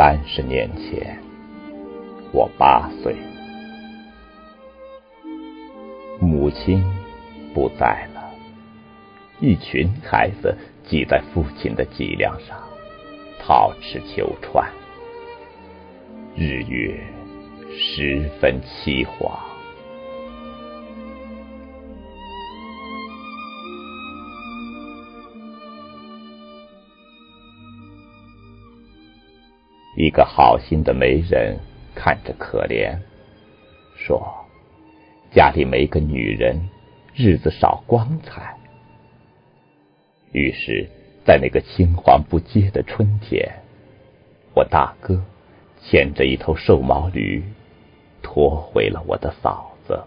三十年前，我八岁，母亲不在了，一群孩子挤在父亲的脊梁上，讨吃求穿，日月十分凄惶。一个好心的媒人看着可怜，说：“家里没个女人，日子少光彩。”于是，在那个青黄不接的春天，我大哥牵着一头瘦毛驴，驮回了我的嫂子。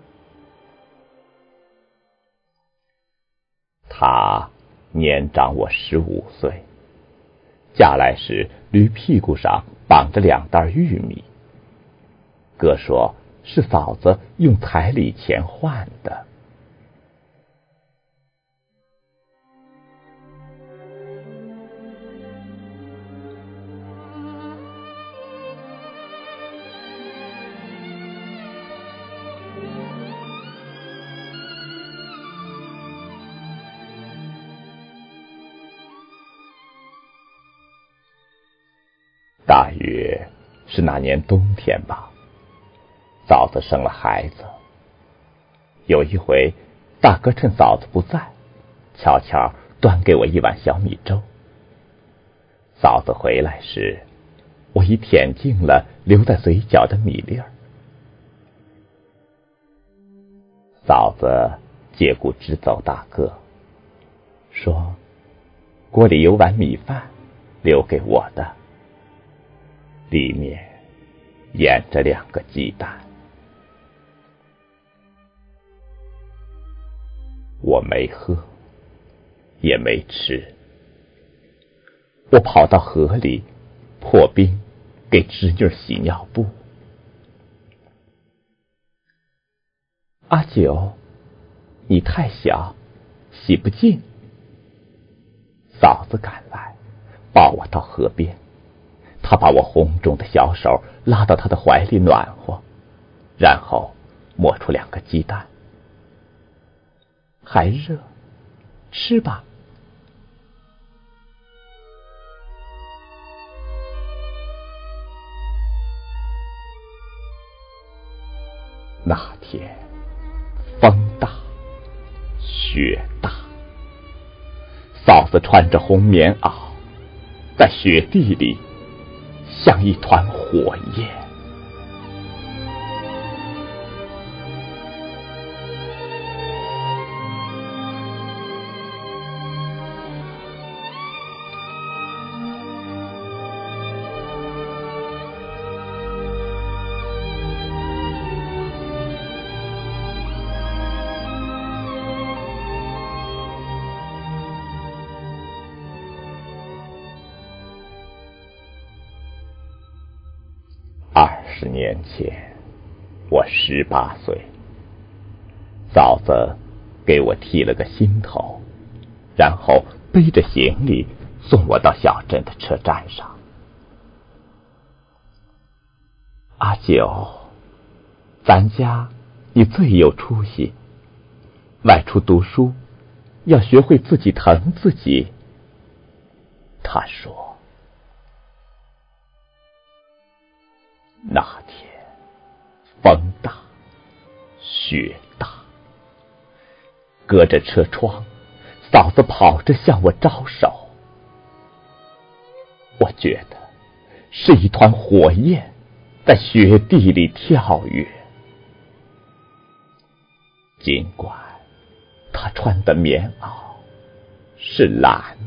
她年长我十五岁，嫁来时驴屁股上。绑着两袋玉米，哥说是嫂子用彩礼钱换的。大约是那年冬天吧，嫂子生了孩子。有一回，大哥趁嫂子不在，悄悄端给我一碗小米粥。嫂子回来时，我已舔净了留在嘴角的米粒儿。嫂子借故支走大哥，说：“锅里有碗米饭，留给我的。”里面腌着两个鸡蛋，我没喝，也没吃。我跑到河里破冰，给侄女洗尿布。阿九，你太小，洗不净。嫂子赶来，抱我到河边。他把我红肿的小手拉到他的怀里暖和，然后摸出两个鸡蛋，还热，吃吧。那天风大，雪大，嫂子穿着红棉袄，在雪地里。像一团火焰。二十年前，我十八岁，嫂子给我剃了个新头，然后背着行李送我到小镇的车站上。阿九，咱家你最有出息，外出读书要学会自己疼自己。他说。那天风大，雪大，隔着车窗，嫂子跑着向我招手。我觉得是一团火焰在雪地里跳跃，尽管她穿的棉袄是蓝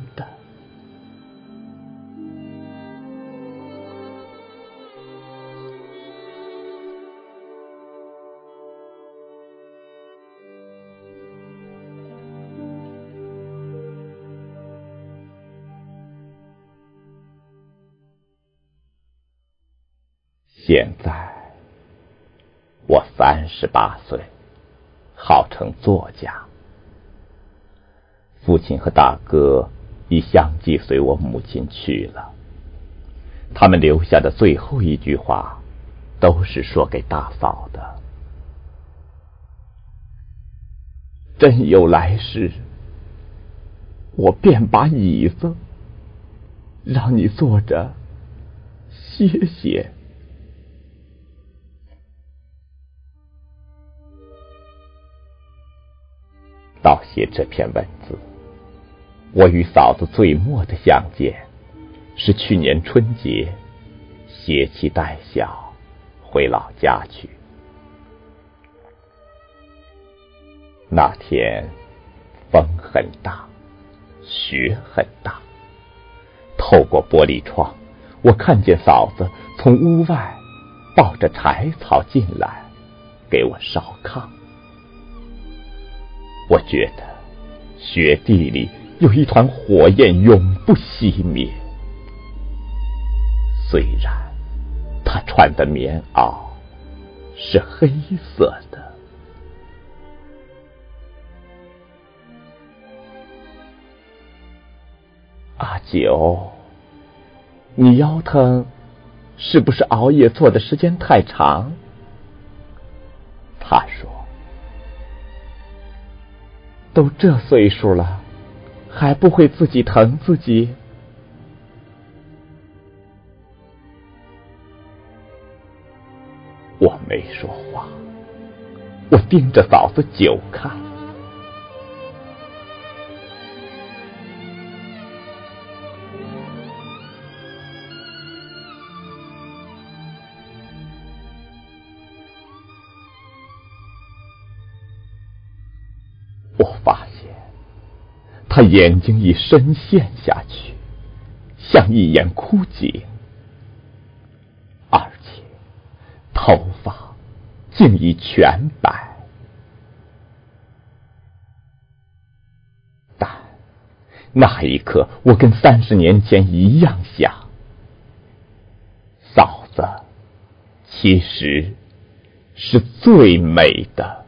现在我三十八岁，号称作家。父亲和大哥已相继随我母亲去了，他们留下的最后一句话，都是说给大嫂的。真有来世，我便把椅子让你坐着歇歇。到写这篇文字，我与嫂子最末的相见，是去年春节，携妻带小回老家去。那天风很大，雪很大。透过玻璃窗，我看见嫂子从屋外抱着柴草进来，给我烧炕。我觉得雪地里有一团火焰永不熄灭。虽然他穿的棉袄是黑色的。阿九，你腰疼，是不是熬夜坐的时间太长？他说：“都这岁数了，还不会自己疼自己。”我没说话，我盯着嫂子久看。我发现他眼睛已深陷下去，像一眼枯井，而且头发竟已全白。但那一刻，我跟三十年前一样想：嫂子其实是最美的。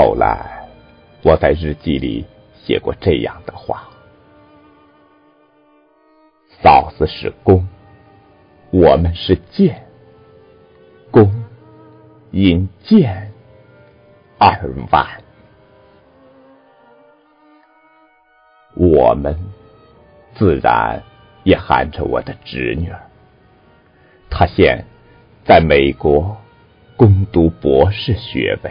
后来，我在日记里写过这样的话：嫂子是弓，我们是箭，弓因箭而完。我们自然也含着我的侄女儿，她现在美国攻读博士学位。